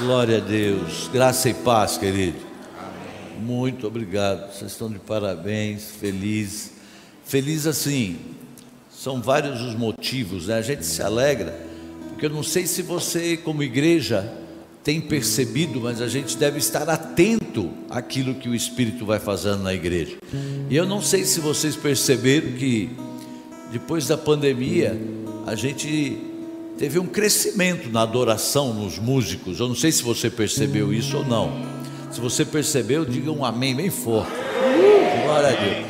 Glória a Deus. Graça e paz, querido. Muito obrigado. Vocês estão de parabéns, feliz. Feliz assim. São vários os motivos, né? A gente se alegra, porque eu não sei se você, como igreja, tem percebido, mas a gente deve estar atento àquilo que o Espírito vai fazendo na igreja. E eu não sei se vocês perceberam que depois da pandemia, a gente teve um crescimento na adoração nos músicos. Eu não sei se você percebeu isso ou não. Se você percebeu, diga um amém bem forte. Glória a Deus.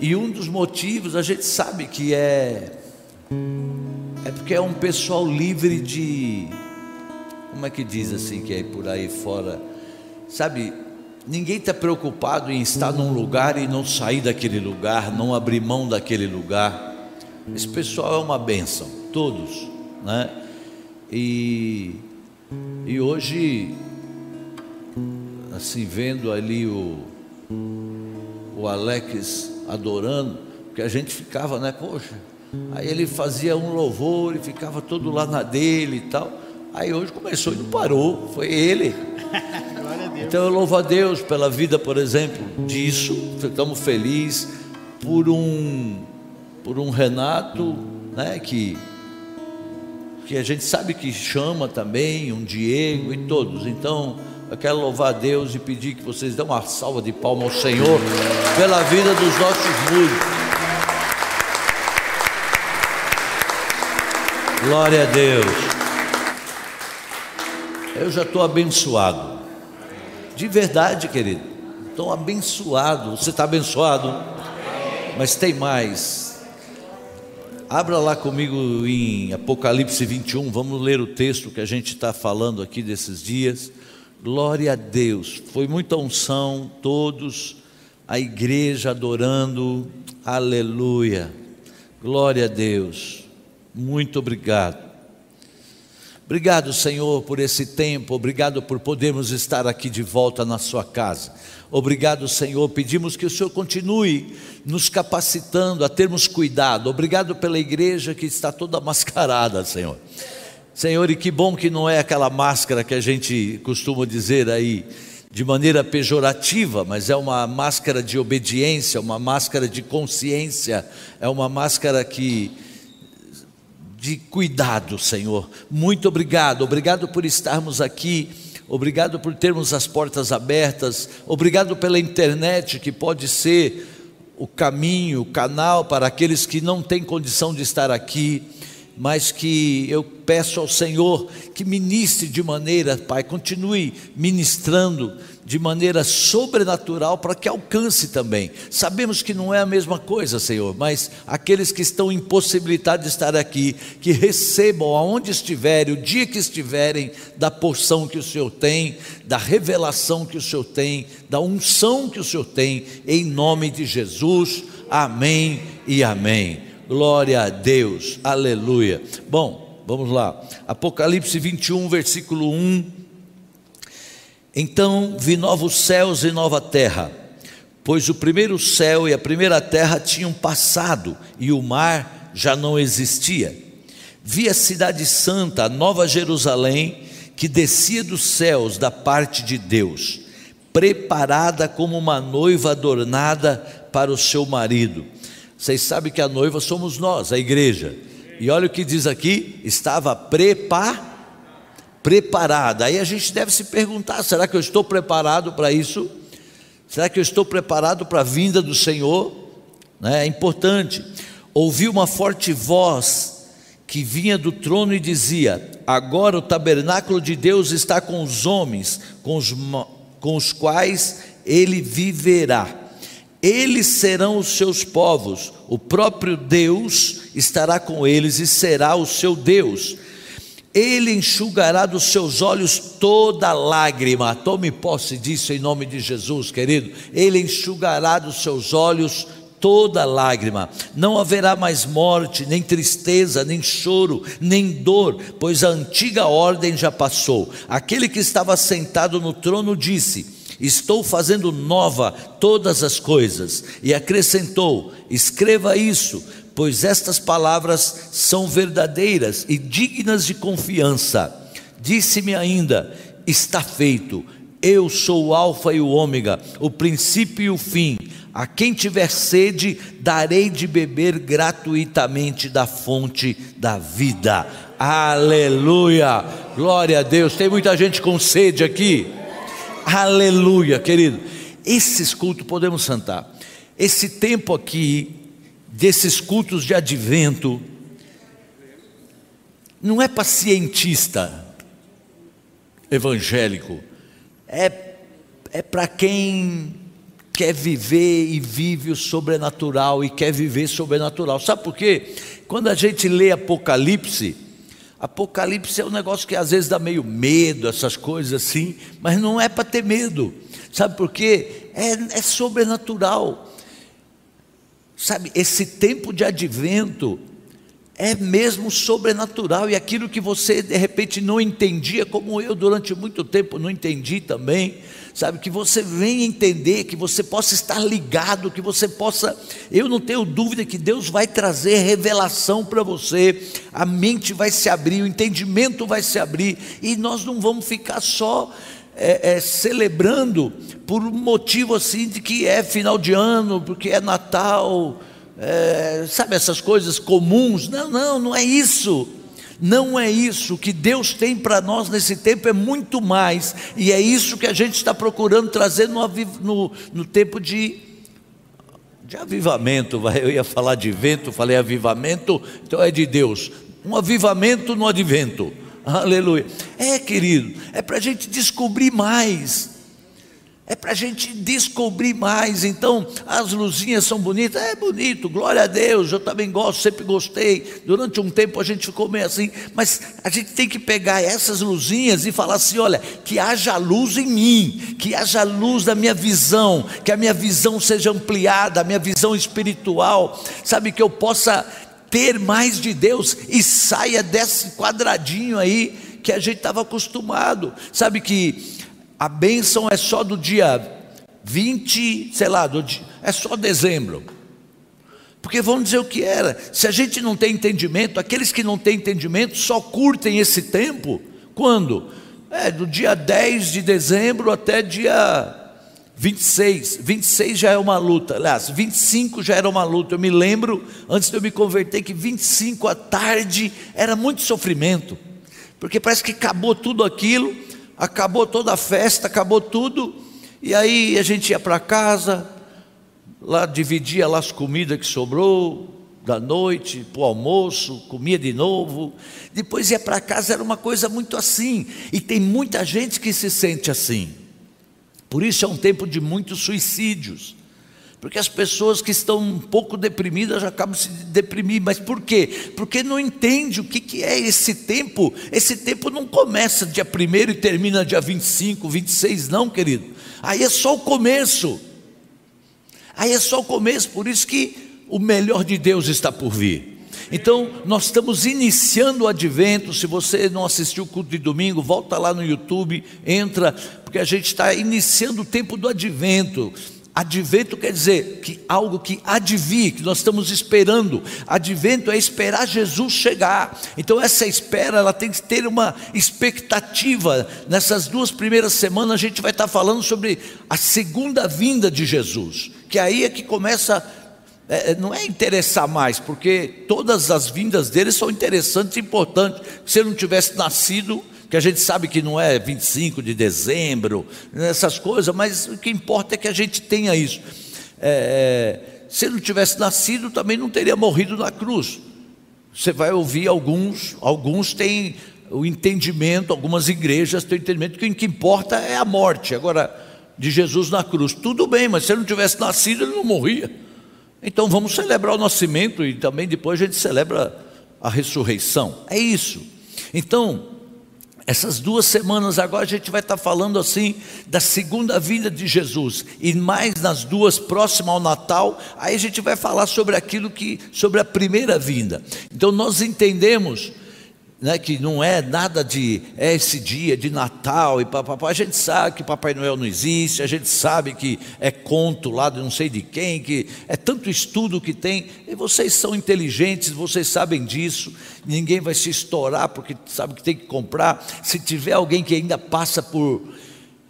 E um dos motivos a gente sabe que é é porque é um pessoal livre de como é que diz assim que é por aí fora, sabe? Ninguém está preocupado em estar num lugar e não sair daquele lugar, não abrir mão daquele lugar. Esse pessoal é uma bênção, todos, né? E, e hoje, assim, vendo ali o, o Alex adorando, porque a gente ficava, né? Poxa, aí ele fazia um louvor e ficava todo lá na dele e tal. Aí hoje começou e não parou, foi ele. Então eu louvo a Deus pela vida, por exemplo, disso. Estamos felizes por um por um Renato, né, que que a gente sabe que chama também, um Diego e todos. Então, eu quero louvar a Deus e pedir que vocês dêem uma salva de palmas ao Senhor pela vida dos nossos músicos. Glória a Deus. Eu já estou abençoado. De verdade, querido. Estou abençoado. Você está abençoado? Mas tem mais. Abra lá comigo em Apocalipse 21, vamos ler o texto que a gente está falando aqui desses dias. Glória a Deus, foi muita unção, todos, a igreja adorando, aleluia. Glória a Deus, muito obrigado. Obrigado, Senhor, por esse tempo, obrigado por podermos estar aqui de volta na Sua casa. Obrigado, Senhor. Pedimos que o Senhor continue nos capacitando a termos cuidado. Obrigado pela igreja que está toda mascarada, Senhor. Senhor, e que bom que não é aquela máscara que a gente costuma dizer aí de maneira pejorativa, mas é uma máscara de obediência, uma máscara de consciência, é uma máscara que de cuidado, Senhor. Muito obrigado, obrigado por estarmos aqui, obrigado por termos as portas abertas, obrigado pela internet que pode ser o caminho, o canal para aqueles que não têm condição de estar aqui mas que eu peço ao Senhor que ministre de maneira, Pai, continue ministrando de maneira sobrenatural para que alcance também. Sabemos que não é a mesma coisa, Senhor, mas aqueles que estão impossibilitados de estar aqui, que recebam aonde estiverem, o dia que estiverem, da porção que o Senhor tem, da revelação que o Senhor tem, da unção que o Senhor tem, em nome de Jesus. Amém e amém. Glória a Deus, aleluia. Bom, vamos lá. Apocalipse 21, versículo 1. Então vi novos céus e nova terra, pois o primeiro céu e a primeira terra tinham passado e o mar já não existia. Vi a cidade santa, a nova Jerusalém, que descia dos céus da parte de Deus, preparada como uma noiva adornada para o seu marido. Vocês sabem que a noiva somos nós, a igreja. E olha o que diz aqui: estava prepa, preparada. Aí a gente deve se perguntar: será que eu estou preparado para isso? Será que eu estou preparado para a vinda do Senhor? Né? É importante. Ouvi uma forte voz que vinha do trono e dizia: Agora o tabernáculo de Deus está com os homens, com os, com os quais ele viverá eles serão os seus povos, o próprio Deus estará com eles e será o seu Deus. Ele enxugará dos seus olhos toda lágrima. Tome posse disso em nome de Jesus, querido. Ele enxugará dos seus olhos toda lágrima. Não haverá mais morte, nem tristeza, nem choro, nem dor, pois a antiga ordem já passou. Aquele que estava sentado no trono disse: Estou fazendo nova todas as coisas. E acrescentou: Escreva isso, pois estas palavras são verdadeiras e dignas de confiança. Disse-me ainda: Está feito. Eu sou o Alfa e o Ômega, o princípio e o fim. A quem tiver sede, darei de beber gratuitamente da fonte da vida. Aleluia! Glória a Deus. Tem muita gente com sede aqui. Aleluia, querido. Esses cultos podemos sentar. Esse tempo aqui, desses cultos de advento, não é para cientista evangélico, é, é para quem quer viver e vive o sobrenatural e quer viver sobrenatural. Sabe por quê? Quando a gente lê Apocalipse, Apocalipse é um negócio que às vezes dá meio medo, essas coisas assim, mas não é para ter medo. Sabe por quê? É, é sobrenatural. Sabe, esse tempo de advento é mesmo sobrenatural e aquilo que você de repente não entendia, como eu durante muito tempo não entendi também, sabe, que você venha entender, que você possa estar ligado, que você possa, eu não tenho dúvida que Deus vai trazer revelação para você, a mente vai se abrir, o entendimento vai se abrir e nós não vamos ficar só é, é, celebrando por um motivo assim de que é final de ano, porque é Natal é, sabe, essas coisas comuns. Não, não, não é isso. Não é isso. O que Deus tem para nós nesse tempo é muito mais. E é isso que a gente está procurando trazer no, no, no tempo de, de avivamento. Eu ia falar de vento, falei avivamento, então é de Deus. Um avivamento no advento. Aleluia. É, querido, é para a gente descobrir mais é para a gente descobrir mais. Então, as luzinhas são bonitas, é bonito, glória a Deus, eu também gosto, sempre gostei. Durante um tempo a gente ficou meio assim, mas a gente tem que pegar essas luzinhas e falar assim: olha, que haja luz em mim, que haja luz na minha visão, que a minha visão seja ampliada, a minha visão espiritual, sabe, que eu possa ter mais de Deus e saia desse quadradinho aí que a gente estava acostumado, sabe que a bênção é só do dia 20, sei lá, dia, é só dezembro. Porque vamos dizer o que era. Se a gente não tem entendimento, aqueles que não têm entendimento só curtem esse tempo. Quando? É, do dia 10 de dezembro até dia 26. 26 já é uma luta. Aliás, 25 já era uma luta. Eu me lembro, antes de eu me converter, que 25 à tarde era muito sofrimento. Porque parece que acabou tudo aquilo acabou toda a festa, acabou tudo, e aí a gente ia para casa, lá dividia lá as comidas que sobrou da noite para o almoço, comia de novo, depois ia para casa, era uma coisa muito assim, e tem muita gente que se sente assim. Por isso é um tempo de muitos suicídios. Porque as pessoas que estão um pouco deprimidas já acabam se deprimir. Mas por quê? Porque não entende o que, que é esse tempo. Esse tempo não começa dia 1 e termina dia 25, 26, não, querido. Aí é só o começo. Aí é só o começo. Por isso que o melhor de Deus está por vir. Então, nós estamos iniciando o advento. Se você não assistiu o culto de domingo, volta lá no YouTube, entra, porque a gente está iniciando o tempo do advento. Advento quer dizer que algo que advir, que nós estamos esperando. Advento é esperar Jesus chegar. Então essa espera, ela tem que ter uma expectativa. Nessas duas primeiras semanas a gente vai estar falando sobre a segunda vinda de Jesus, que aí é que começa é, é não é interessar mais, porque todas as vindas dele são interessantes e importantes. Se ele não tivesse nascido, que a gente sabe que não é 25 de dezembro, essas coisas, mas o que importa é que a gente tenha isso. É, é, se ele não tivesse nascido, também não teria morrido na cruz. Você vai ouvir alguns, alguns têm o entendimento, algumas igrejas têm o entendimento que o que importa é a morte. Agora, de Jesus na cruz, tudo bem, mas se ele não tivesse nascido, ele não morria. Então vamos celebrar o nascimento e também depois a gente celebra a ressurreição. É isso. Então, essas duas semanas agora a gente vai estar falando assim da segunda vinda de Jesus e mais nas duas próximas ao Natal, aí a gente vai falar sobre aquilo que sobre a primeira vinda. Então nós entendemos né, que não é nada de é esse dia de Natal e papapá. A gente sabe que Papai Noel não existe, a gente sabe que é conto lá de não sei de quem, que é tanto estudo que tem. E vocês são inteligentes, vocês sabem disso. Ninguém vai se estourar porque sabe que tem que comprar. Se tiver alguém que ainda passa por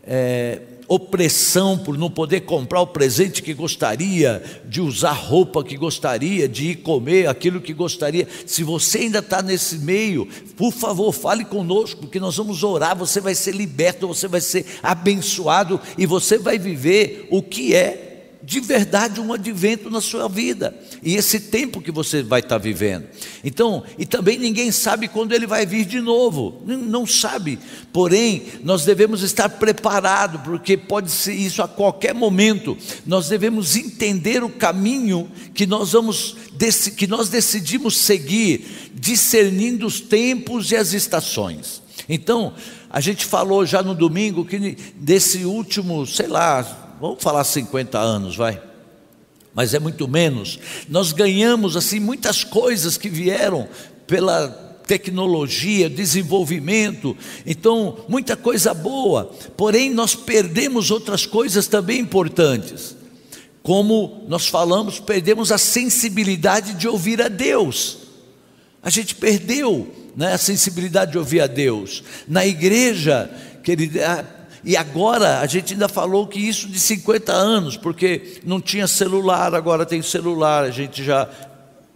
é, opressão por não poder comprar o presente que gostaria, de usar roupa que gostaria, de ir comer aquilo que gostaria. Se você ainda está nesse meio, por favor, fale conosco, porque nós vamos orar. Você vai ser liberto, você vai ser abençoado e você vai viver o que é de verdade um advento na sua vida e esse tempo que você vai estar vivendo. Então, e também ninguém sabe quando ele vai vir de novo, não sabe. Porém, nós devemos estar preparados, porque pode ser isso a qualquer momento. Nós devemos entender o caminho que nós vamos que nós decidimos seguir, discernindo os tempos e as estações. Então, a gente falou já no domingo que desse último, sei lá, vamos falar 50 anos, vai. Mas é muito menos. Nós ganhamos assim muitas coisas que vieram pela tecnologia, desenvolvimento, então muita coisa boa. Porém, nós perdemos outras coisas também importantes. Como nós falamos, perdemos a sensibilidade de ouvir a Deus. A gente perdeu né, a sensibilidade de ouvir a Deus. Na igreja, querida, e agora a gente ainda falou que isso de 50 anos, porque não tinha celular, agora tem celular, a gente já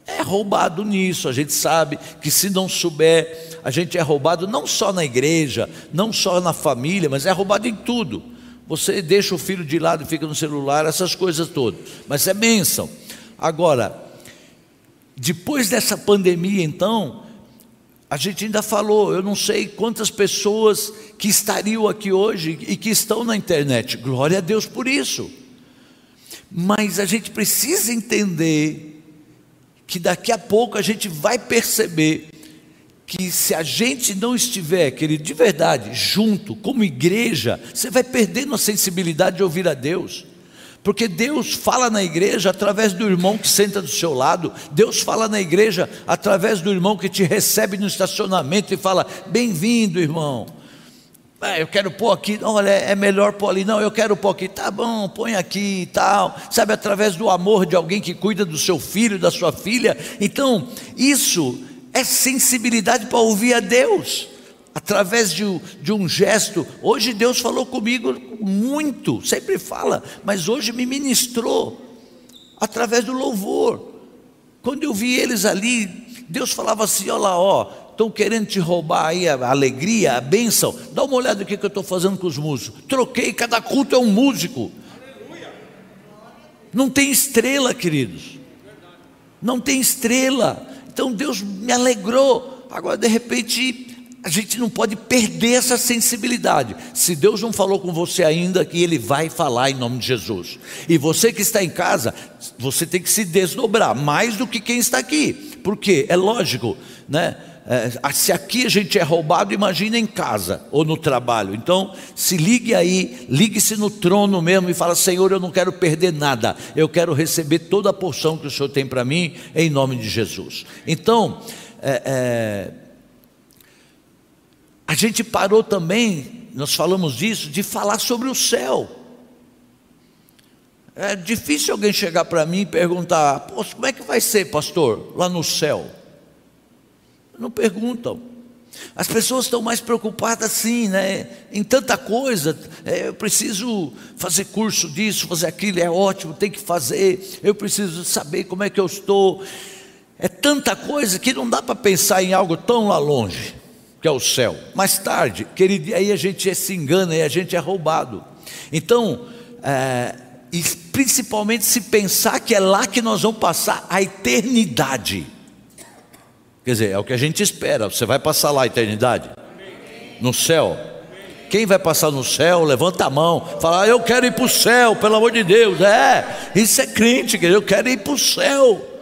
é roubado nisso. A gente sabe que se não souber, a gente é roubado não só na igreja, não só na família, mas é roubado em tudo. Você deixa o filho de lado e fica no celular, essas coisas todas. Mas é bênção. Agora, depois dessa pandemia, então, a gente ainda falou, eu não sei quantas pessoas que estariam aqui hoje e que estão na internet. Glória a Deus por isso. Mas a gente precisa entender que daqui a pouco a gente vai perceber que se a gente não estiver, querido, de verdade, junto, como igreja, você vai perdendo a sensibilidade de ouvir a Deus. Porque Deus fala na igreja através do irmão que senta do seu lado, Deus fala na igreja através do irmão que te recebe no estacionamento e fala: Bem-vindo, irmão. Ah, eu quero pôr aqui, olha, é melhor pôr ali, não, eu quero pôr aqui, tá bom, põe aqui e tal, sabe, através do amor de alguém que cuida do seu filho, da sua filha. Então, isso é sensibilidade para ouvir a Deus através de, de, um gesto. Hoje Deus falou comigo muito, sempre fala, mas hoje me ministrou através do louvor. Quando eu vi eles ali, Deus falava assim: olha lá, ó, estão querendo te roubar aí a alegria, a bênção. Dá uma olhada no que eu estou fazendo com os músicos. Troquei, cada culto é um músico. Não tem estrela, queridos. Não tem estrela. Então Deus me alegrou. Agora, de repente, a gente não pode perder essa sensibilidade. Se Deus não falou com você ainda, que Ele vai falar em nome de Jesus. E você que está em casa, você tem que se desdobrar mais do que quem está aqui, porque é lógico, né? É, se aqui a gente é roubado, imagina em casa ou no trabalho. Então, se ligue aí, ligue-se no trono mesmo e fala: Senhor, eu não quero perder nada, eu quero receber toda a porção que o Senhor tem para mim, em nome de Jesus. Então, é, é a gente parou também, nós falamos disso, de falar sobre o céu. É difícil alguém chegar para mim e perguntar: como é que vai ser, pastor, lá no céu? Não perguntam. As pessoas estão mais preocupadas assim, né? Em tanta coisa. É, eu preciso fazer curso disso, fazer aquilo, é ótimo, tem que fazer. Eu preciso saber como é que eu estou. É tanta coisa que não dá para pensar em algo tão lá longe que é o céu. Mais tarde, querido, aí a gente se engana e a gente é roubado. Então, é, e principalmente se pensar que é lá que nós vamos passar a eternidade. Quer dizer, é o que a gente espera. Você vai passar lá a eternidade? No céu. Quem vai passar no céu, levanta a mão, fala, ah, eu quero ir para o céu, pelo amor de Deus. É, isso é crente, eu quero ir para o céu.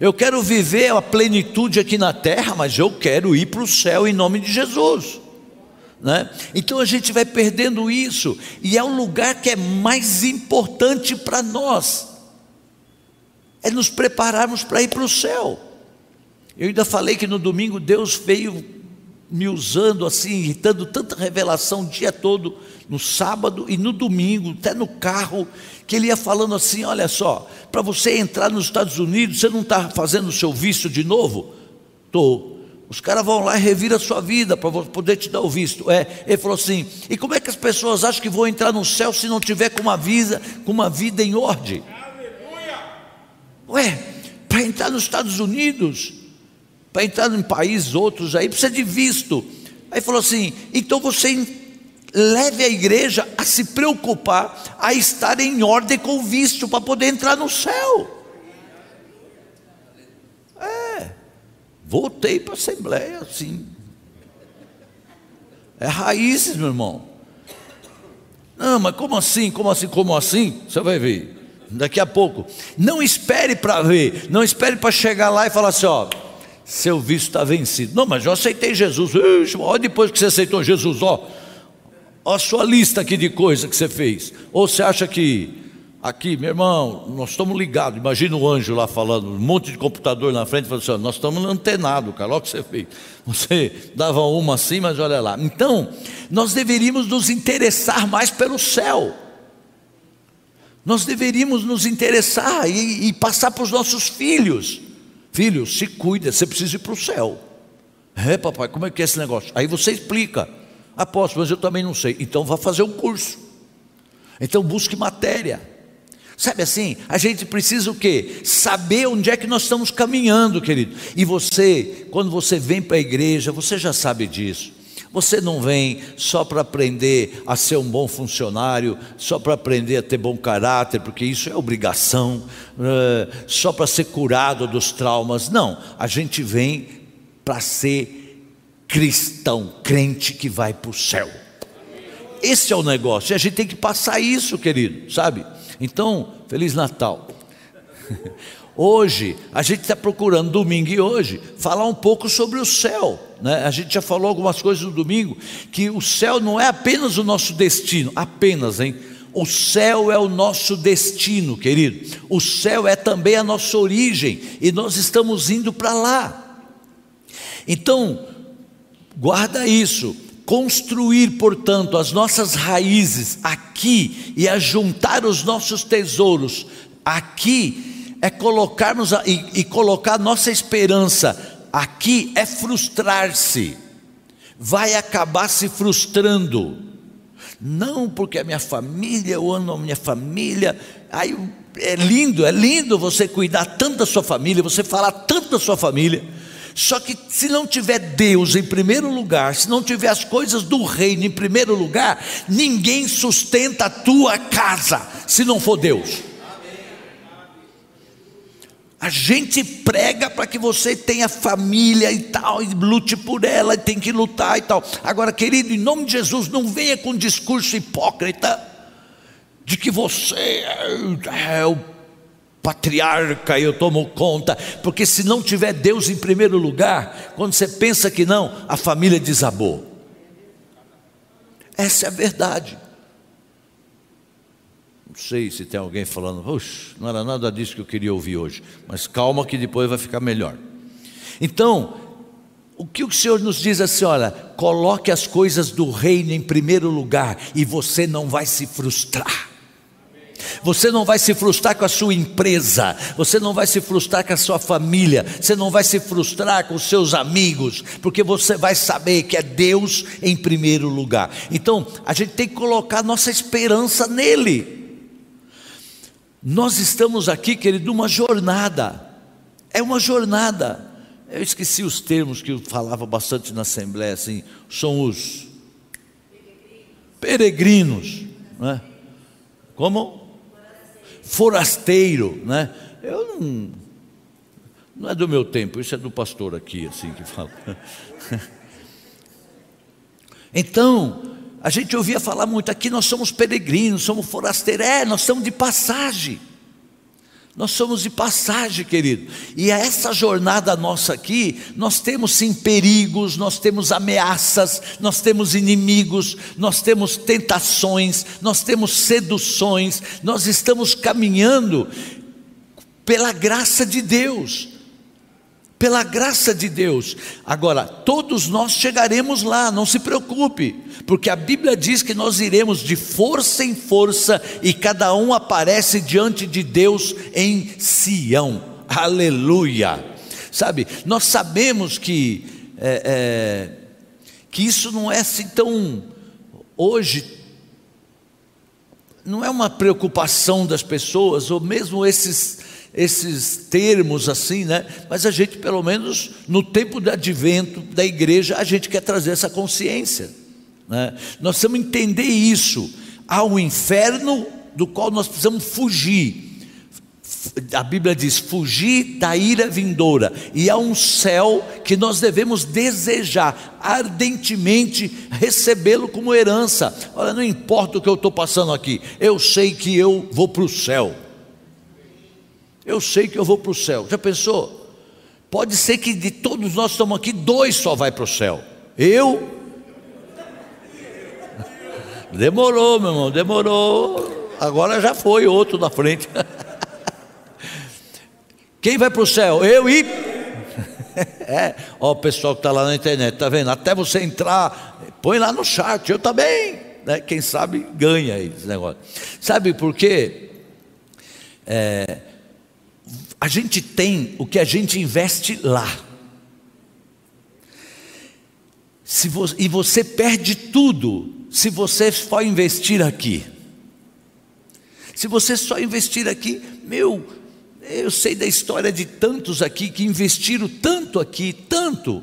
Eu quero viver a plenitude aqui na terra, mas eu quero ir para o céu em nome de Jesus. Né? Então a gente vai perdendo isso, e é o lugar que é mais importante para nós, é nos prepararmos para ir para o céu. Eu ainda falei que no domingo Deus veio me usando assim, dando tanta revelação o dia todo, no sábado e no domingo, até no carro, que ele ia falando assim: olha só, para você entrar nos Estados Unidos, você não está fazendo o seu visto de novo? Estou. Os caras vão lá e reviram a sua vida para poder te dar o visto. É, ele falou assim: e como é que as pessoas acham que vão entrar no céu se não tiver com uma vida, com uma vida em ordem? Aleluia! Ué, para entrar nos Estados Unidos, para entrar em países outros aí, precisa de visto. Aí falou assim: então você leve a igreja a se preocupar, a estar em ordem com o visto para poder entrar no céu. É, voltei para a Assembleia assim. É raízes, meu irmão. Não, mas como assim? Como assim? Como assim? Você vai ver. Daqui a pouco. Não espere para ver. Não espere para chegar lá e falar assim: ó seu visto está vencido. Não, mas eu aceitei Jesus. Olha depois que você aceitou Jesus, ó, a sua lista aqui de coisas que você fez. Ou você acha que aqui, meu irmão, nós estamos ligados. Imagina o anjo lá falando, um monte de computador na frente, falando assim, nós estamos antenados, cara, olha o que você fez. Você dava uma assim, mas olha lá. Então, nós deveríamos nos interessar mais pelo céu. Nós deveríamos nos interessar e, e passar para os nossos filhos. Filho, se cuida, você precisa ir para o céu. É, papai, como é que é esse negócio? Aí você explica. Apóstolo, mas eu também não sei. Então vá fazer um curso. Então busque matéria. Sabe assim, a gente precisa o quê? Saber onde é que nós estamos caminhando, querido. E você, quando você vem para a igreja, você já sabe disso. Você não vem só para aprender a ser um bom funcionário, só para aprender a ter bom caráter, porque isso é obrigação, eh, só para ser curado dos traumas. Não, a gente vem para ser cristão, crente que vai para o céu. Esse é o negócio, e a gente tem que passar isso, querido, sabe? Então, Feliz Natal. Hoje, a gente está procurando, domingo e hoje, falar um pouco sobre o céu. Né? A gente já falou algumas coisas no domingo, que o céu não é apenas o nosso destino, apenas, hein? O céu é o nosso destino, querido. O céu é também a nossa origem, e nós estamos indo para lá. Então, guarda isso. Construir, portanto, as nossas raízes aqui e a juntar os nossos tesouros aqui é colocarmos e, e colocar nossa esperança aqui é frustrar-se, vai acabar se frustrando. Não porque a minha família, eu amo a minha família. Aí é lindo, é lindo você cuidar tanto da sua família, você falar tanto da sua família. Só que se não tiver Deus em primeiro lugar, se não tiver as coisas do reino em primeiro lugar, ninguém sustenta a tua casa se não for Deus. A gente prega para que você tenha família e tal, e lute por ela, e tem que lutar e tal. Agora, querido, em nome de Jesus, não venha com um discurso hipócrita de que você é, é o patriarca e eu tomo conta, porque se não tiver Deus em primeiro lugar, quando você pensa que não, a família desabou. Essa é a verdade. Não sei se tem alguém falando, Puxa, não era nada disso que eu queria ouvir hoje, mas calma que depois vai ficar melhor. Então, o que o Senhor nos diz assim, olha, coloque as coisas do reino em primeiro lugar e você não vai se frustrar. Você não vai se frustrar com a sua empresa, você não vai se frustrar com a sua família, você não vai se frustrar com os seus amigos, porque você vai saber que é Deus em primeiro lugar. Então, a gente tem que colocar nossa esperança nele. Nós estamos aqui, querido, numa jornada. É uma jornada. Eu esqueci os termos que eu falava bastante na Assembleia, assim, são os peregrinos, né? Como? Forasteiro, né? Eu não, não é do meu tempo, isso é do pastor aqui, assim que fala. Então, a gente ouvia falar muito aqui, nós somos peregrinos, somos forasteiros. É, nós somos de passagem. Nós somos de passagem, querido. E essa jornada nossa aqui, nós temos sim perigos, nós temos ameaças, nós temos inimigos, nós temos tentações, nós temos seduções, nós estamos caminhando pela graça de Deus. Pela graça de Deus. Agora, todos nós chegaremos lá, não se preocupe, porque a Bíblia diz que nós iremos de força em força e cada um aparece diante de Deus em Sião. Aleluia! Sabe, nós sabemos que, é, é, que isso não é assim tão. Hoje, não é uma preocupação das pessoas, ou mesmo esses esses termos assim, né? Mas a gente, pelo menos no tempo do advento da igreja, a gente quer trazer essa consciência. Né? Nós precisamos entender isso. Há um inferno do qual nós precisamos fugir. A Bíblia diz: fugir da ira vindoura, e há um céu que nós devemos desejar ardentemente recebê-lo como herança. Olha, não importa o que eu estou passando aqui, eu sei que eu vou para o céu. Eu sei que eu vou para o céu. Já pensou? Pode ser que de todos nós estamos aqui, dois só vai para o céu. Eu. Demorou, meu irmão, demorou. Agora já foi outro na frente. Quem vai para o céu? Eu e. É, ó, o pessoal que está lá na internet, tá vendo? Até você entrar, põe lá no chat, eu também. Né? Quem sabe ganha esse negócio. Sabe por quê? É, a gente tem o que a gente investe lá. E você perde tudo se você só investir aqui. Se você só investir aqui, meu, eu sei da história de tantos aqui que investiram tanto aqui, tanto,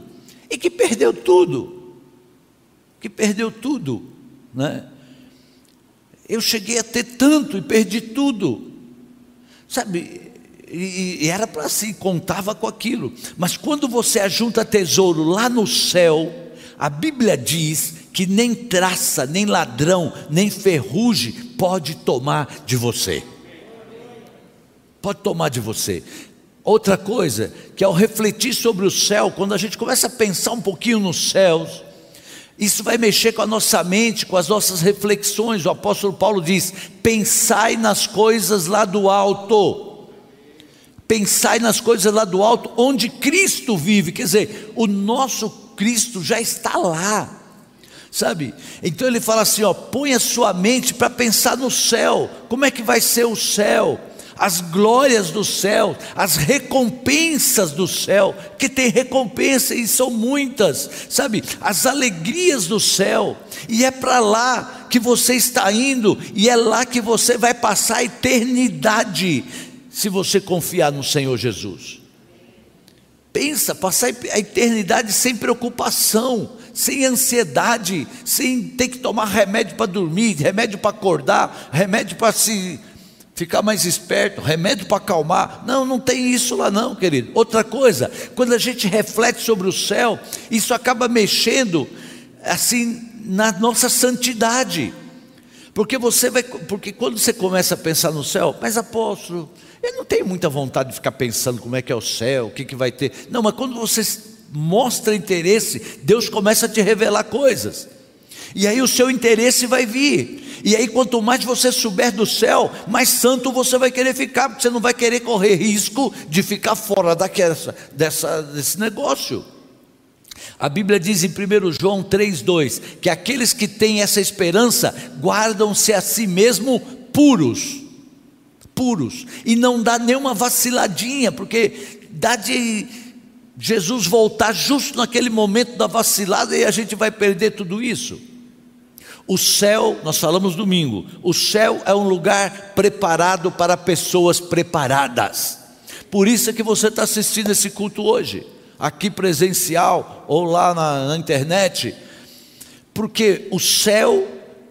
e que perdeu tudo. Que perdeu tudo, né? Eu cheguei a ter tanto e perdi tudo. Sabe, e, e era para assim, contava com aquilo. Mas quando você ajunta tesouro lá no céu, a Bíblia diz que nem traça, nem ladrão, nem ferrugem pode tomar de você. Pode tomar de você. Outra coisa, que ao refletir sobre o céu, quando a gente começa a pensar um pouquinho nos céus, isso vai mexer com a nossa mente, com as nossas reflexões. O apóstolo Paulo diz: pensai nas coisas lá do alto Pensai nas coisas lá do alto, onde Cristo vive. Quer dizer, o nosso Cristo já está lá. Sabe? Então ele fala assim: ó, põe a sua mente para pensar no céu. Como é que vai ser o céu? As glórias do céu, as recompensas do céu, que tem recompensa e são muitas, sabe? As alegrias do céu, e é para lá que você está indo, e é lá que você vai passar a eternidade se você confiar no Senhor Jesus. Pensa, passar a eternidade sem preocupação, sem ansiedade, sem ter que tomar remédio para dormir, remédio para acordar, remédio para se ficar mais esperto, remédio para acalmar. Não, não tem isso lá não, querido. Outra coisa, quando a gente reflete sobre o céu, isso acaba mexendo assim na nossa santidade. Porque você vai, porque quando você começa a pensar no céu, mas apóstolo, eu não tenho muita vontade de ficar pensando como é que é o céu, o que, que vai ter. Não, mas quando você mostra interesse, Deus começa a te revelar coisas. E aí o seu interesse vai vir. E aí, quanto mais você souber do céu, mais santo você vai querer ficar, porque você não vai querer correr risco de ficar fora daquela, dessa, desse negócio. A Bíblia diz em 1 João 3,2 que aqueles que têm essa esperança guardam-se a si mesmo puros puros, e não dá nenhuma vaciladinha, porque dá de Jesus voltar justo naquele momento da vacilada e a gente vai perder tudo isso. O céu, nós falamos domingo, o céu é um lugar preparado para pessoas preparadas. Por isso é que você está assistindo esse culto hoje, aqui presencial ou lá na, na internet, porque o céu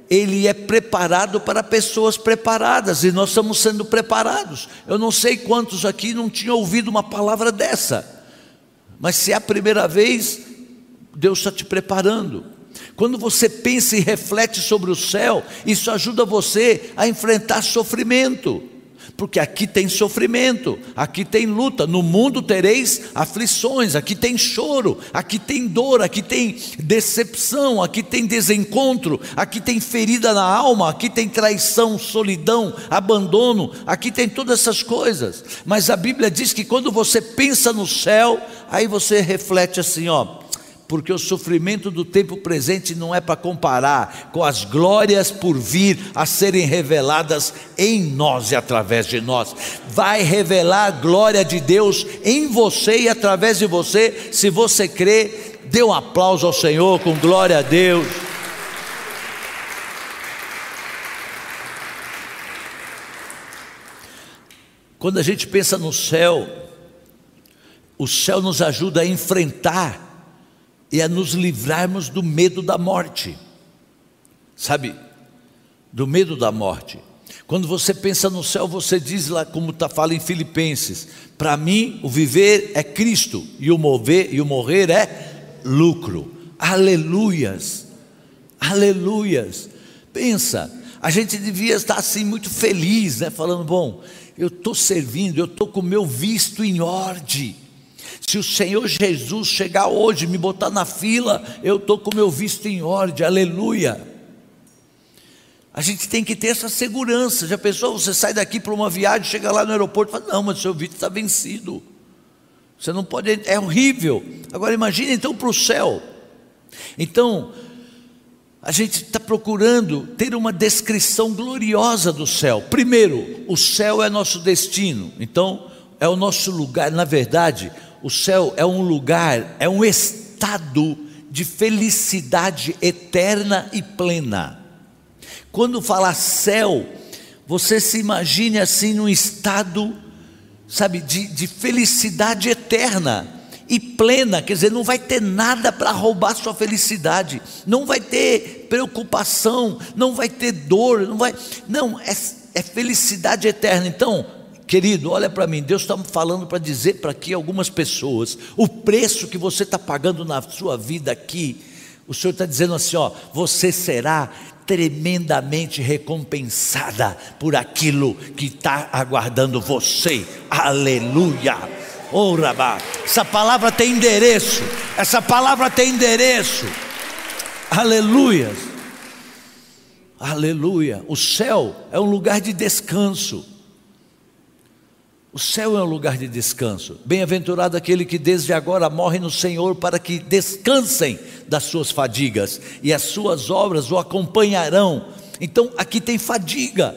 ele é preparado para pessoas preparadas e nós estamos sendo preparados. Eu não sei quantos aqui não tinham ouvido uma palavra dessa, mas se é a primeira vez, Deus está te preparando. Quando você pensa e reflete sobre o céu, isso ajuda você a enfrentar sofrimento. Porque aqui tem sofrimento, aqui tem luta, no mundo tereis aflições, aqui tem choro, aqui tem dor, aqui tem decepção, aqui tem desencontro, aqui tem ferida na alma, aqui tem traição, solidão, abandono, aqui tem todas essas coisas. Mas a Bíblia diz que quando você pensa no céu, aí você reflete assim, ó, porque o sofrimento do tempo presente não é para comparar com as glórias por vir a serem reveladas em nós e através de nós. Vai revelar a glória de Deus em você e através de você, se você crê, dê um aplauso ao Senhor com glória a Deus. Quando a gente pensa no céu, o céu nos ajuda a enfrentar e a nos livrarmos do medo da morte. Sabe? Do medo da morte. Quando você pensa no céu, você diz lá, como está fala em Filipenses: para mim o viver é Cristo e o mover e o morrer é lucro. Aleluias, aleluias. Pensa, a gente devia estar assim muito feliz, né? Falando, bom, eu estou servindo, eu estou com o meu visto em ordem. Se o Senhor Jesus chegar hoje me botar na fila, eu estou com meu visto em ordem, aleluia. A gente tem que ter essa segurança. Já pensou? Você sai daqui para uma viagem, chega lá no aeroporto e fala: Não, mas seu visto está vencido. Você não pode, é horrível. Agora imagine então para o céu. Então, a gente está procurando ter uma descrição gloriosa do céu. Primeiro, o céu é nosso destino, então é o nosso lugar. Na verdade, o céu é um lugar, é um estado de felicidade eterna e plena. Quando fala céu, você se imagine assim num estado, sabe, de, de felicidade eterna e plena, quer dizer, não vai ter nada para roubar sua felicidade, não vai ter preocupação, não vai ter dor, não vai, não, é, é felicidade eterna. Então, Querido, olha para mim, Deus está falando para dizer para aqui algumas pessoas, o preço que você está pagando na sua vida aqui, o Senhor está dizendo assim: ó, você será tremendamente recompensada por aquilo que está aguardando você, aleluia. Oh, Rabá, essa palavra tem endereço, essa palavra tem endereço, aleluia, aleluia. O céu é um lugar de descanso. O céu é um lugar de descanso. Bem-aventurado aquele que desde agora morre no Senhor, para que descansem das suas fadigas, e as suas obras o acompanharão. Então, aqui tem fadiga.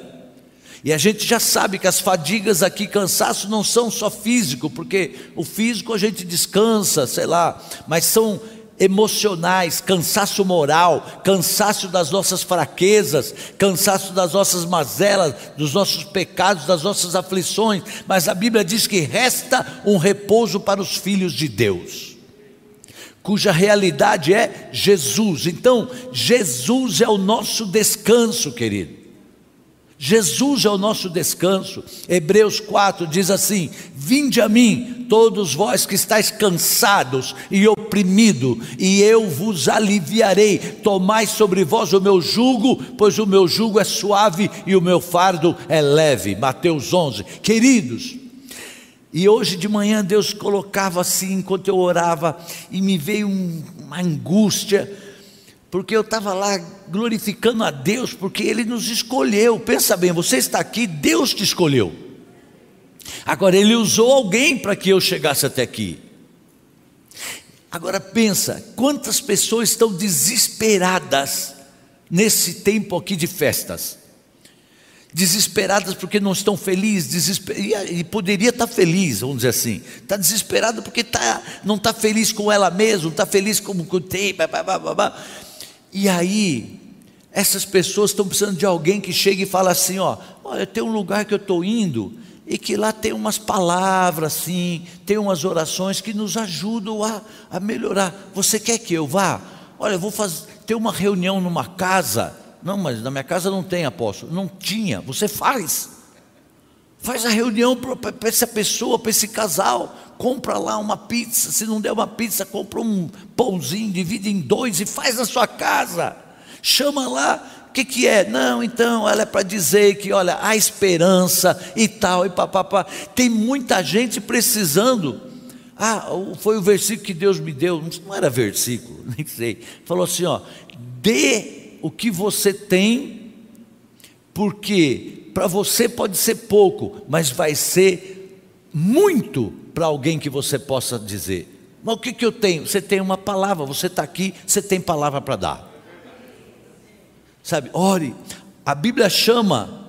E a gente já sabe que as fadigas aqui, cansaço, não são só físico, porque o físico a gente descansa, sei lá, mas são emocionais, cansaço moral, cansaço das nossas fraquezas, cansaço das nossas mazelas, dos nossos pecados, das nossas aflições, mas a Bíblia diz que resta um repouso para os filhos de Deus. Cuja realidade é Jesus. Então, Jesus é o nosso descanso, querido. Jesus é o nosso descanso. Hebreus 4 diz assim: Vinde a mim, todos vós que estáis cansados e oprimidos, e eu vos aliviarei. Tomai sobre vós o meu jugo, pois o meu jugo é suave e o meu fardo é leve. Mateus 11. Queridos, e hoje de manhã Deus colocava assim, enquanto eu orava, e me veio uma angústia porque eu estava lá glorificando a Deus, porque Ele nos escolheu. Pensa bem, você está aqui, Deus te escolheu. Agora, Ele usou alguém para que eu chegasse até aqui. Agora pensa, quantas pessoas estão desesperadas nesse tempo aqui de festas? Desesperadas porque não estão felizes, desesper... e poderia estar feliz, vamos dizer assim. Está desesperada porque tá, não está feliz com ela mesma, não está feliz com o que tem, e aí, essas pessoas estão precisando de alguém que chegue e fale assim: ó, olha, tem um lugar que eu estou indo e que lá tem umas palavras assim, tem umas orações que nos ajudam a, a melhorar. Você quer que eu vá? Olha, eu vou fazer, ter uma reunião numa casa. Não, mas na minha casa não tem apóstolo. Não tinha, você faz. Faz a reunião para essa pessoa, para esse casal. Compra lá uma pizza. Se não der uma pizza, compra um pãozinho, divide em dois e faz na sua casa. Chama lá o que, que é? Não, então ela é para dizer que, olha, há esperança e tal, e papapá. Tem muita gente precisando. Ah, foi o versículo que Deus me deu, não era versículo, nem sei. Falou assim: ó, dê o que você tem, porque para você pode ser pouco, mas vai ser muito para alguém que você possa dizer. Mas o que, que eu tenho? Você tem uma palavra, você está aqui, você tem palavra para dar. Sabe, ore. A Bíblia chama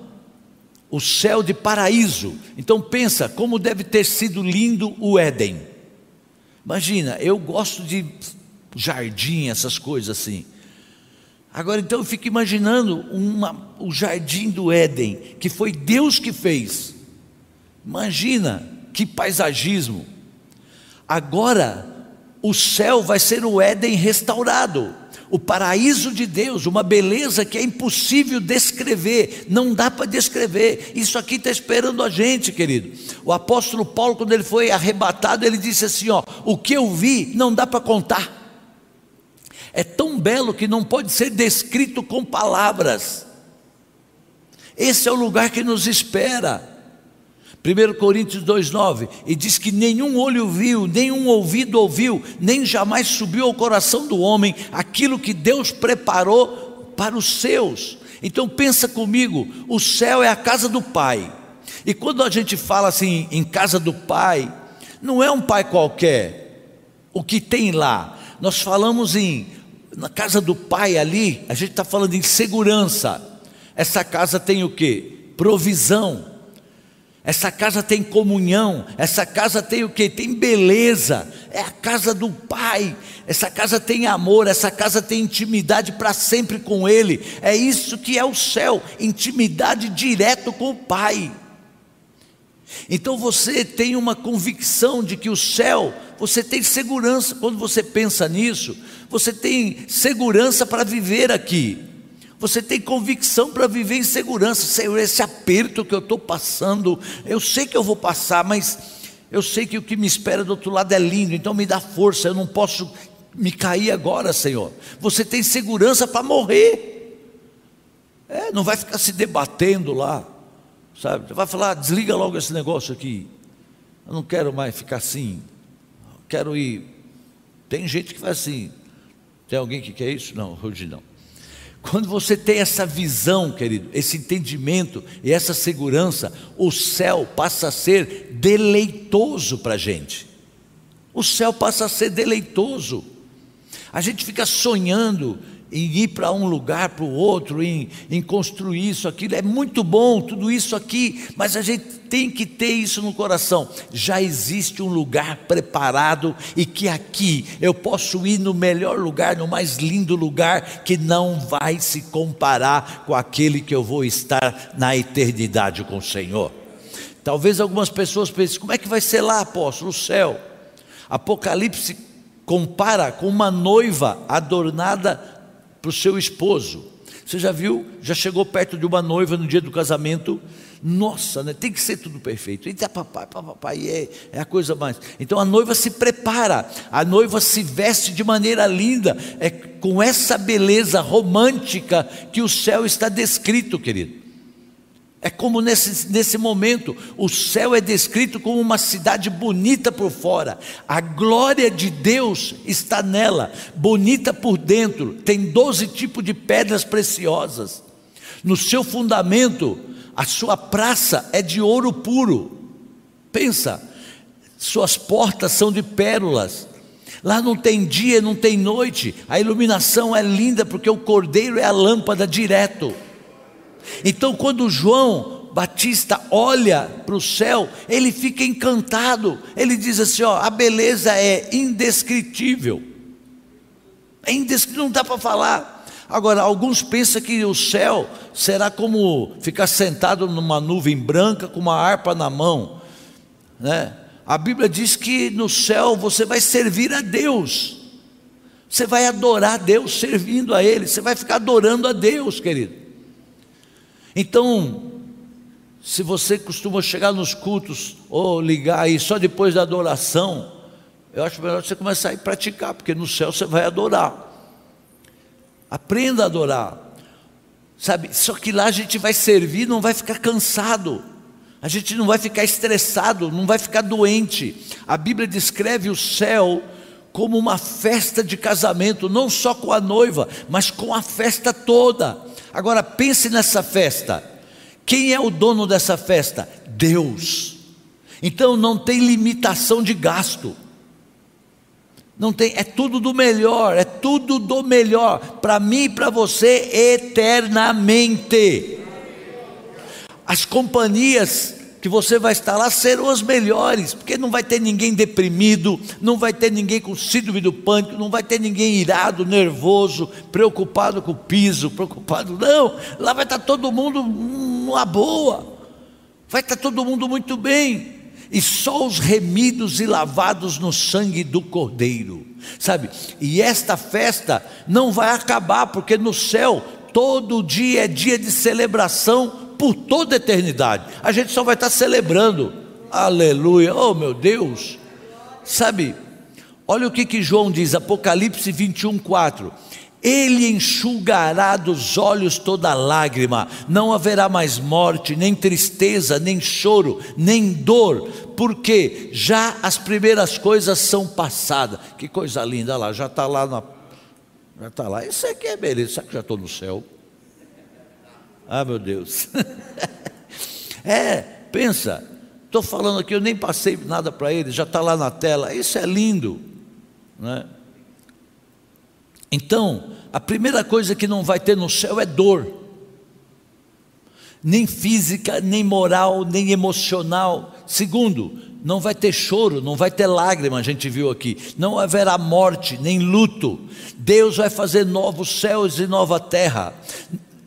o céu de paraíso. Então pensa como deve ter sido lindo o Éden. Imagina, eu gosto de jardim, essas coisas assim. Agora então eu fico imaginando uma, o jardim do Éden, que foi Deus que fez. Imagina que paisagismo. Agora o céu vai ser o Éden restaurado o paraíso de Deus, uma beleza que é impossível descrever, não dá para descrever. Isso aqui está esperando a gente, querido. O apóstolo Paulo, quando ele foi arrebatado, ele disse assim: ó, o que eu vi não dá para contar. É tão belo que não pode ser descrito com palavras. Esse é o lugar que nos espera. 1 Coríntios 2,9, e diz que nenhum olho viu, nenhum ouvido ouviu, nem jamais subiu ao coração do homem aquilo que Deus preparou para os seus. Então pensa comigo, o céu é a casa do Pai. E quando a gente fala assim em casa do Pai, não é um pai qualquer. O que tem lá? Nós falamos em na casa do Pai ali, a gente está falando em segurança. Essa casa tem o que? Provisão. Essa casa tem comunhão, essa casa tem o que? Tem beleza, é a casa do Pai, essa casa tem amor, essa casa tem intimidade para sempre com Ele, é isso que é o céu, intimidade direto com o Pai. Então você tem uma convicção de que o céu, você tem segurança, quando você pensa nisso, você tem segurança para viver aqui. Você tem convicção para viver em segurança. Senhor, esse aperto que eu estou passando, eu sei que eu vou passar, mas eu sei que o que me espera do outro lado é lindo, então me dá força, eu não posso me cair agora, Senhor. Você tem segurança para morrer. É, não vai ficar se debatendo lá, sabe? Vai falar, desliga logo esse negócio aqui. Eu não quero mais ficar assim. Quero ir. Tem gente que faz assim. Tem alguém que quer isso? Não, hoje não. Quando você tem essa visão, querido, esse entendimento e essa segurança, o céu passa a ser deleitoso para a gente. O céu passa a ser deleitoso. A gente fica sonhando em ir para um lugar, para o outro, em, em construir isso, aquilo. É muito bom tudo isso aqui, mas a gente tem que ter isso no coração. Já existe um lugar preparado e que aqui eu posso ir no melhor lugar, no mais lindo lugar, que não vai se comparar com aquele que eu vou estar na eternidade com o Senhor. Talvez algumas pessoas pensem: como é que vai ser lá, apóstolo, no céu? Apocalipse compara com uma noiva adornada para o seu esposo. Você já viu? Já chegou perto de uma noiva no dia do casamento? Nossa, né? tem que ser tudo perfeito. Eita, papai, papai, é, é a coisa mais. Então a noiva se prepara, a noiva se veste de maneira linda, é com essa beleza romântica que o céu está descrito, querido. É como nesse, nesse momento, o céu é descrito como uma cidade bonita por fora, a glória de Deus está nela, bonita por dentro, tem doze tipos de pedras preciosas, no seu fundamento, a sua praça é de ouro puro, pensa, suas portas são de pérolas, lá não tem dia, não tem noite, a iluminação é linda porque o cordeiro é a lâmpada direto. Então, quando João Batista olha para o céu, ele fica encantado. Ele diz assim: ó, a beleza é indescritível. É indescritível, não dá para falar. Agora, alguns pensam que o céu será como ficar sentado numa nuvem branca com uma harpa na mão, né? A Bíblia diz que no céu você vai servir a Deus. Você vai adorar a Deus servindo a Ele, você vai ficar adorando a Deus, querido. Então, se você costuma chegar nos cultos ou ligar aí só depois da adoração, eu acho melhor você começar a praticar, porque no céu você vai adorar. Aprenda a adorar. Sabe? Só que lá a gente vai servir, não vai ficar cansado. A gente não vai ficar estressado, não vai ficar doente. A Bíblia descreve o céu como uma festa de casamento, não só com a noiva, mas com a festa toda. Agora pense nessa festa. Quem é o dono dessa festa? Deus. Então não tem limitação de gasto. Não tem, é tudo do melhor, é tudo do melhor para mim e para você eternamente. As companhias que você vai estar lá serão as melhores, porque não vai ter ninguém deprimido, não vai ter ninguém com síndrome do pânico, não vai ter ninguém irado, nervoso, preocupado com o piso, preocupado, não, lá vai estar todo mundo numa boa, vai estar todo mundo muito bem, e só os remidos e lavados no sangue do Cordeiro, sabe? E esta festa não vai acabar, porque no céu todo dia é dia de celebração por toda a eternidade. A gente só vai estar celebrando. Aleluia. Oh, meu Deus. Sabe? Olha o que, que João diz, Apocalipse 21, 4. Ele enxugará dos olhos toda lágrima, não haverá mais morte, nem tristeza, nem choro, nem dor, porque já as primeiras coisas são passadas. Que coisa linda, lá, já está lá na. Já está lá. Isso aqui é beleza, será que já estou no céu? Ah, meu Deus. é, pensa, estou falando aqui, eu nem passei nada para ele, já está lá na tela. Isso é lindo. Né? Então, a primeira coisa que não vai ter no céu é dor. Nem física, nem moral, nem emocional. Segundo, não vai ter choro, não vai ter lágrima, a gente viu aqui. Não haverá morte, nem luto. Deus vai fazer novos céus e nova terra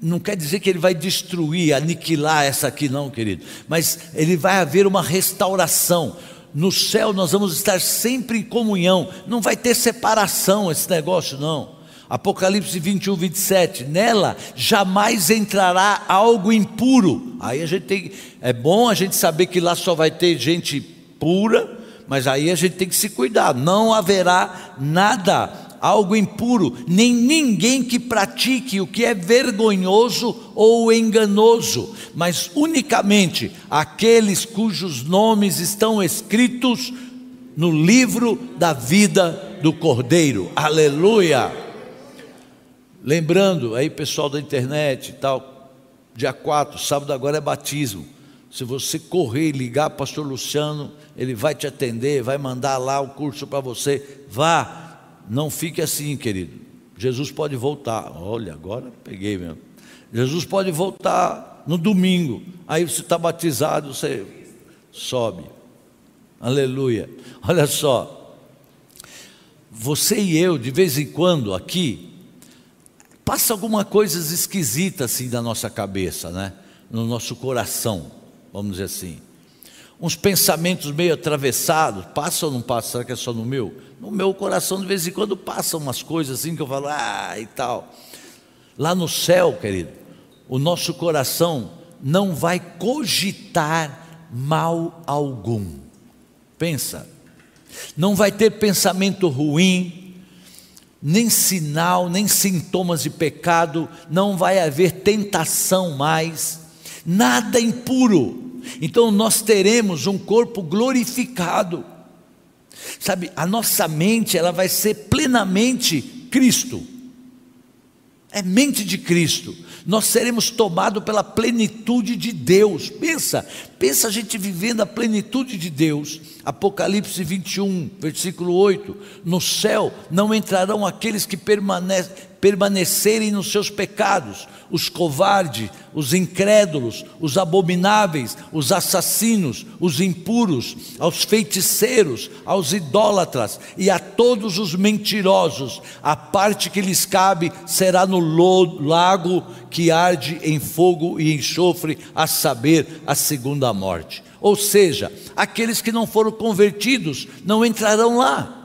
não quer dizer que ele vai destruir, aniquilar essa aqui, não, querido, mas ele vai haver uma restauração. No céu nós vamos estar sempre em comunhão, não vai ter separação esse negócio, não. Apocalipse 21, 27, nela jamais entrará algo impuro. Aí a gente tem, é bom a gente saber que lá só vai ter gente pura, mas aí a gente tem que se cuidar, não haverá nada algo impuro, nem ninguém que pratique o que é vergonhoso ou enganoso, mas unicamente aqueles cujos nomes estão escritos no livro da vida do Cordeiro. Aleluia! Lembrando aí, pessoal da internet e tal, dia 4, sábado agora é batismo. Se você correr e ligar, pastor Luciano, ele vai te atender, vai mandar lá o curso para você. Vá, não fique assim, querido. Jesus pode voltar. Olha, agora peguei mesmo. Jesus pode voltar no domingo. Aí você está batizado, você sobe. Aleluia. Olha só. Você e eu, de vez em quando, aqui, passa alguma coisa esquisita assim na nossa cabeça, né? No nosso coração, vamos dizer assim uns pensamentos meio atravessados, passa ou não passa? Será que é só no meu? No meu coração, de vez em quando, passam umas coisas assim que eu falo, ah, e tal. Lá no céu, querido, o nosso coração não vai cogitar mal algum. Pensa, não vai ter pensamento ruim, nem sinal, nem sintomas de pecado, não vai haver tentação mais, nada impuro então nós teremos um corpo glorificado. Sabe, a nossa mente ela vai ser plenamente Cristo. É mente de Cristo. Nós seremos tomados pela plenitude de Deus. Pensa, pensa a gente vivendo a plenitude de Deus. Apocalipse 21, versículo 8: No céu não entrarão aqueles que permanecerem nos seus pecados, os covardes, os incrédulos, os abomináveis, os assassinos, os impuros, aos feiticeiros, aos idólatras e a todos os mentirosos. A parte que lhes cabe será no lago que arde em fogo e enxofre, a saber, a segunda morte. Ou seja, aqueles que não foram convertidos não entrarão lá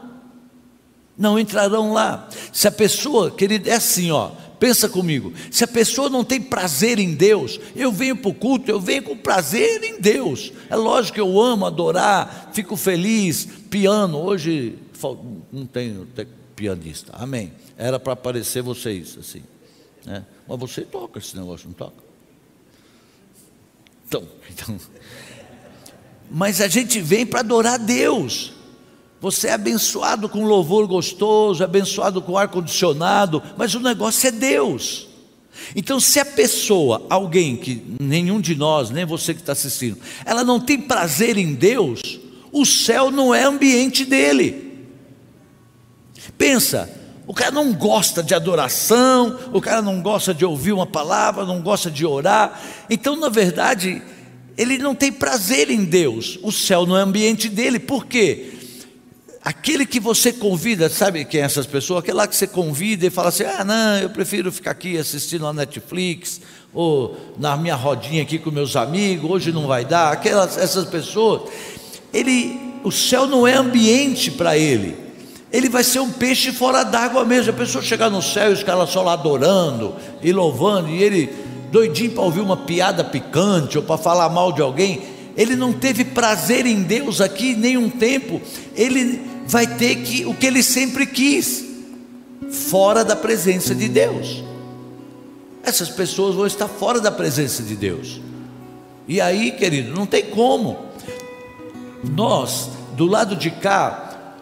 não entrarão lá. Se a pessoa, querido, é assim, ó, pensa comigo, se a pessoa não tem prazer em Deus, eu venho para o culto, eu venho com prazer em Deus. É lógico que eu amo adorar, fico feliz, piano, hoje não tenho pianista, amém. Era para aparecer vocês assim. Né? Mas você toca esse negócio, não toca? Então, então. Mas a gente vem para adorar Deus. Você é abençoado com louvor gostoso, abençoado com ar-condicionado, mas o negócio é Deus. Então, se a pessoa, alguém que nenhum de nós, nem você que está assistindo, ela não tem prazer em Deus, o céu não é ambiente dele. Pensa, o cara não gosta de adoração, o cara não gosta de ouvir uma palavra, não gosta de orar. Então, na verdade, ele não tem prazer em Deus. O céu não é ambiente dele. Por quê? Aquele que você convida, sabe quem é essas pessoas? Aquele lá que você convida e fala assim: ah, não, eu prefiro ficar aqui assistindo a Netflix, ou na minha rodinha aqui com meus amigos, hoje não vai dar. Aquelas, essas pessoas, ele, o céu não é ambiente para ele, ele vai ser um peixe fora d'água mesmo. A pessoa chegar no céu e os caras só lá adorando e louvando, e ele doidinho para ouvir uma piada picante ou para falar mal de alguém ele não teve prazer em Deus aqui nenhum tempo, ele vai ter que o que ele sempre quis, fora da presença de Deus. Essas pessoas vão estar fora da presença de Deus. E aí, querido, não tem como. Nós, do lado de cá,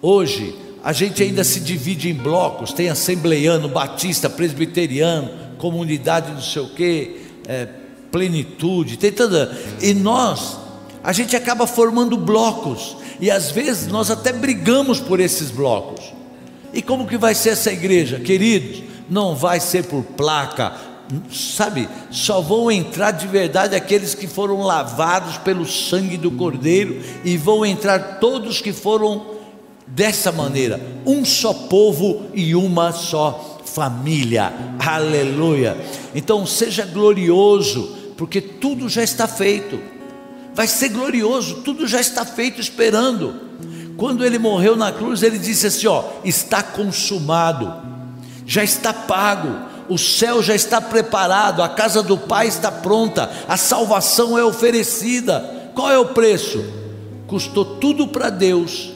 hoje, a gente ainda se divide em blocos, tem assembleiano, batista, presbiteriano, comunidade não sei o quê, é, plenitude, tem toda. E nós, a gente acaba formando blocos, e às vezes nós até brigamos por esses blocos. E como que vai ser essa igreja, queridos? Não vai ser por placa, sabe? Só vão entrar de verdade aqueles que foram lavados pelo sangue do Cordeiro, e vão entrar todos que foram dessa maneira, um só povo e uma só família. Aleluia. Então seja glorioso porque tudo já está feito. Vai ser glorioso, tudo já está feito esperando. Quando ele morreu na cruz, ele disse assim: Ó, está consumado, já está pago, o céu já está preparado, a casa do Pai está pronta, a salvação é oferecida. Qual é o preço? Custou tudo para Deus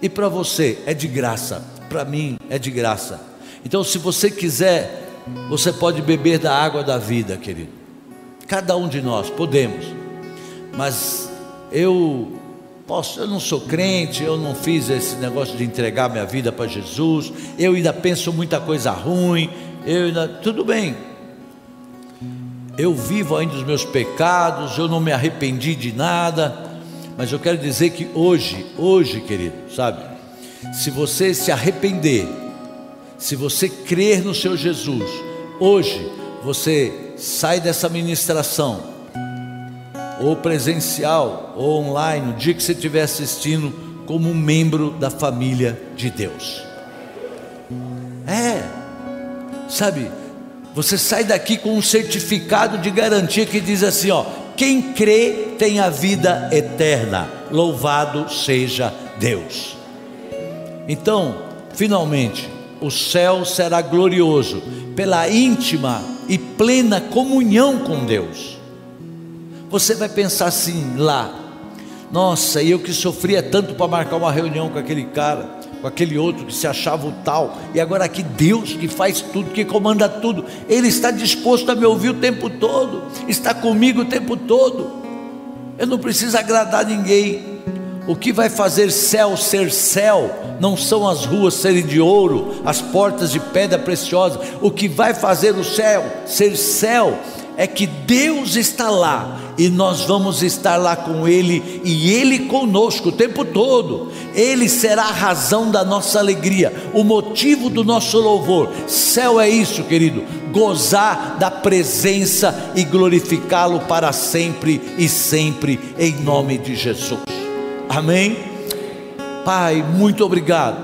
e para você é de graça, para mim é de graça. Então, se você quiser, você pode beber da água da vida, querido. Cada um de nós podemos, mas eu posso, eu não sou crente, eu não fiz esse negócio de entregar minha vida para Jesus, eu ainda penso muita coisa ruim, eu ainda, tudo bem. Eu vivo ainda os meus pecados, eu não me arrependi de nada, mas eu quero dizer que hoje, hoje, querido, sabe? Se você se arrepender, se você crer no seu Jesus, hoje você sai dessa ministração, ou presencial, ou online, no dia que você estiver assistindo, como um membro da família de Deus. É, sabe, você sai daqui com um certificado de garantia que diz assim: ó, quem crê tem a vida eterna, louvado seja Deus. Então, finalmente, o céu será glorioso pela íntima e plena comunhão com Deus. Você vai pensar assim lá, nossa, eu que sofria tanto para marcar uma reunião com aquele cara, com aquele outro que se achava o tal, e agora aqui Deus que faz tudo, que comanda tudo, Ele está disposto a me ouvir o tempo todo, está comigo o tempo todo, eu não preciso agradar ninguém, o que vai fazer céu ser céu não são as ruas serem de ouro, as portas de pedra preciosa. O que vai fazer o céu ser céu é que Deus está lá e nós vamos estar lá com Ele e Ele conosco o tempo todo. Ele será a razão da nossa alegria, o motivo do nosso louvor. Céu é isso, querido, gozar da presença e glorificá-lo para sempre e sempre, em nome de Jesus. Amém? Pai, muito obrigado.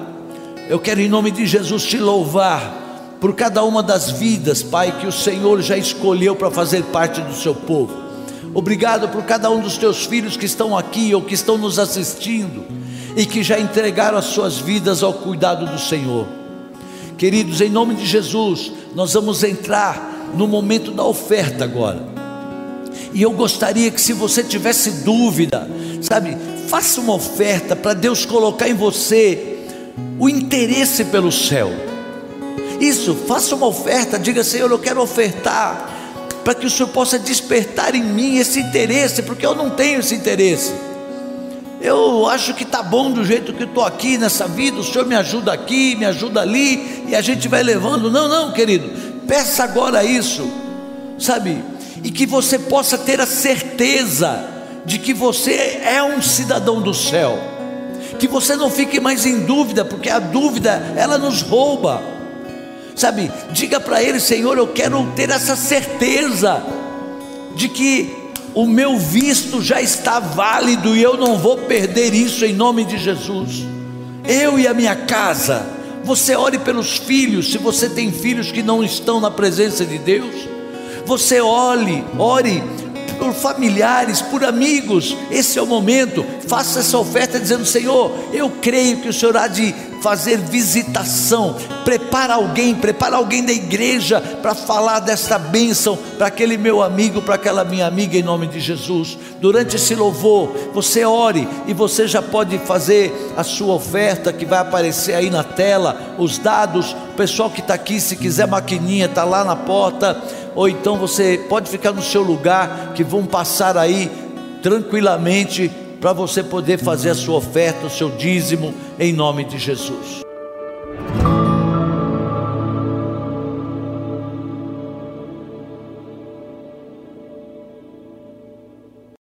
Eu quero, em nome de Jesus, te louvar por cada uma das vidas, Pai, que o Senhor já escolheu para fazer parte do seu povo. Obrigado por cada um dos teus filhos que estão aqui ou que estão nos assistindo e que já entregaram as suas vidas ao cuidado do Senhor. Queridos, em nome de Jesus, nós vamos entrar no momento da oferta agora. E eu gostaria que, se você tivesse dúvida, sabe, Faça uma oferta para Deus colocar em você o interesse pelo céu. Isso, faça uma oferta, diga Senhor, eu quero ofertar, para que o Senhor possa despertar em mim esse interesse, porque eu não tenho esse interesse. Eu acho que está bom do jeito que estou aqui nessa vida, o Senhor me ajuda aqui, me ajuda ali, e a gente vai levando. Não, não, querido, peça agora isso, sabe? E que você possa ter a certeza de que você é um cidadão do céu que você não fique mais em dúvida, porque a dúvida ela nos rouba. Sabe, diga para ele, Senhor, eu quero ter essa certeza de que o meu visto já está válido e eu não vou perder isso em nome de Jesus. Eu e a minha casa, você ore pelos filhos, se você tem filhos que não estão na presença de Deus, você ore, ore por familiares, por amigos. Esse é o momento. Faça essa oferta dizendo: Senhor, eu creio que o Senhor há de fazer visitação. Prepara alguém, prepara alguém da igreja para falar desta bênção para aquele meu amigo, para aquela minha amiga, em nome de Jesus. Durante esse louvor, você ore e você já pode fazer a sua oferta que vai aparecer aí na tela, os dados. O pessoal que está aqui, se quiser maquininha, está lá na porta ou então você pode ficar no seu lugar, que vão passar aí tranquilamente para você poder fazer a sua oferta, o seu dízimo, em nome de Jesus.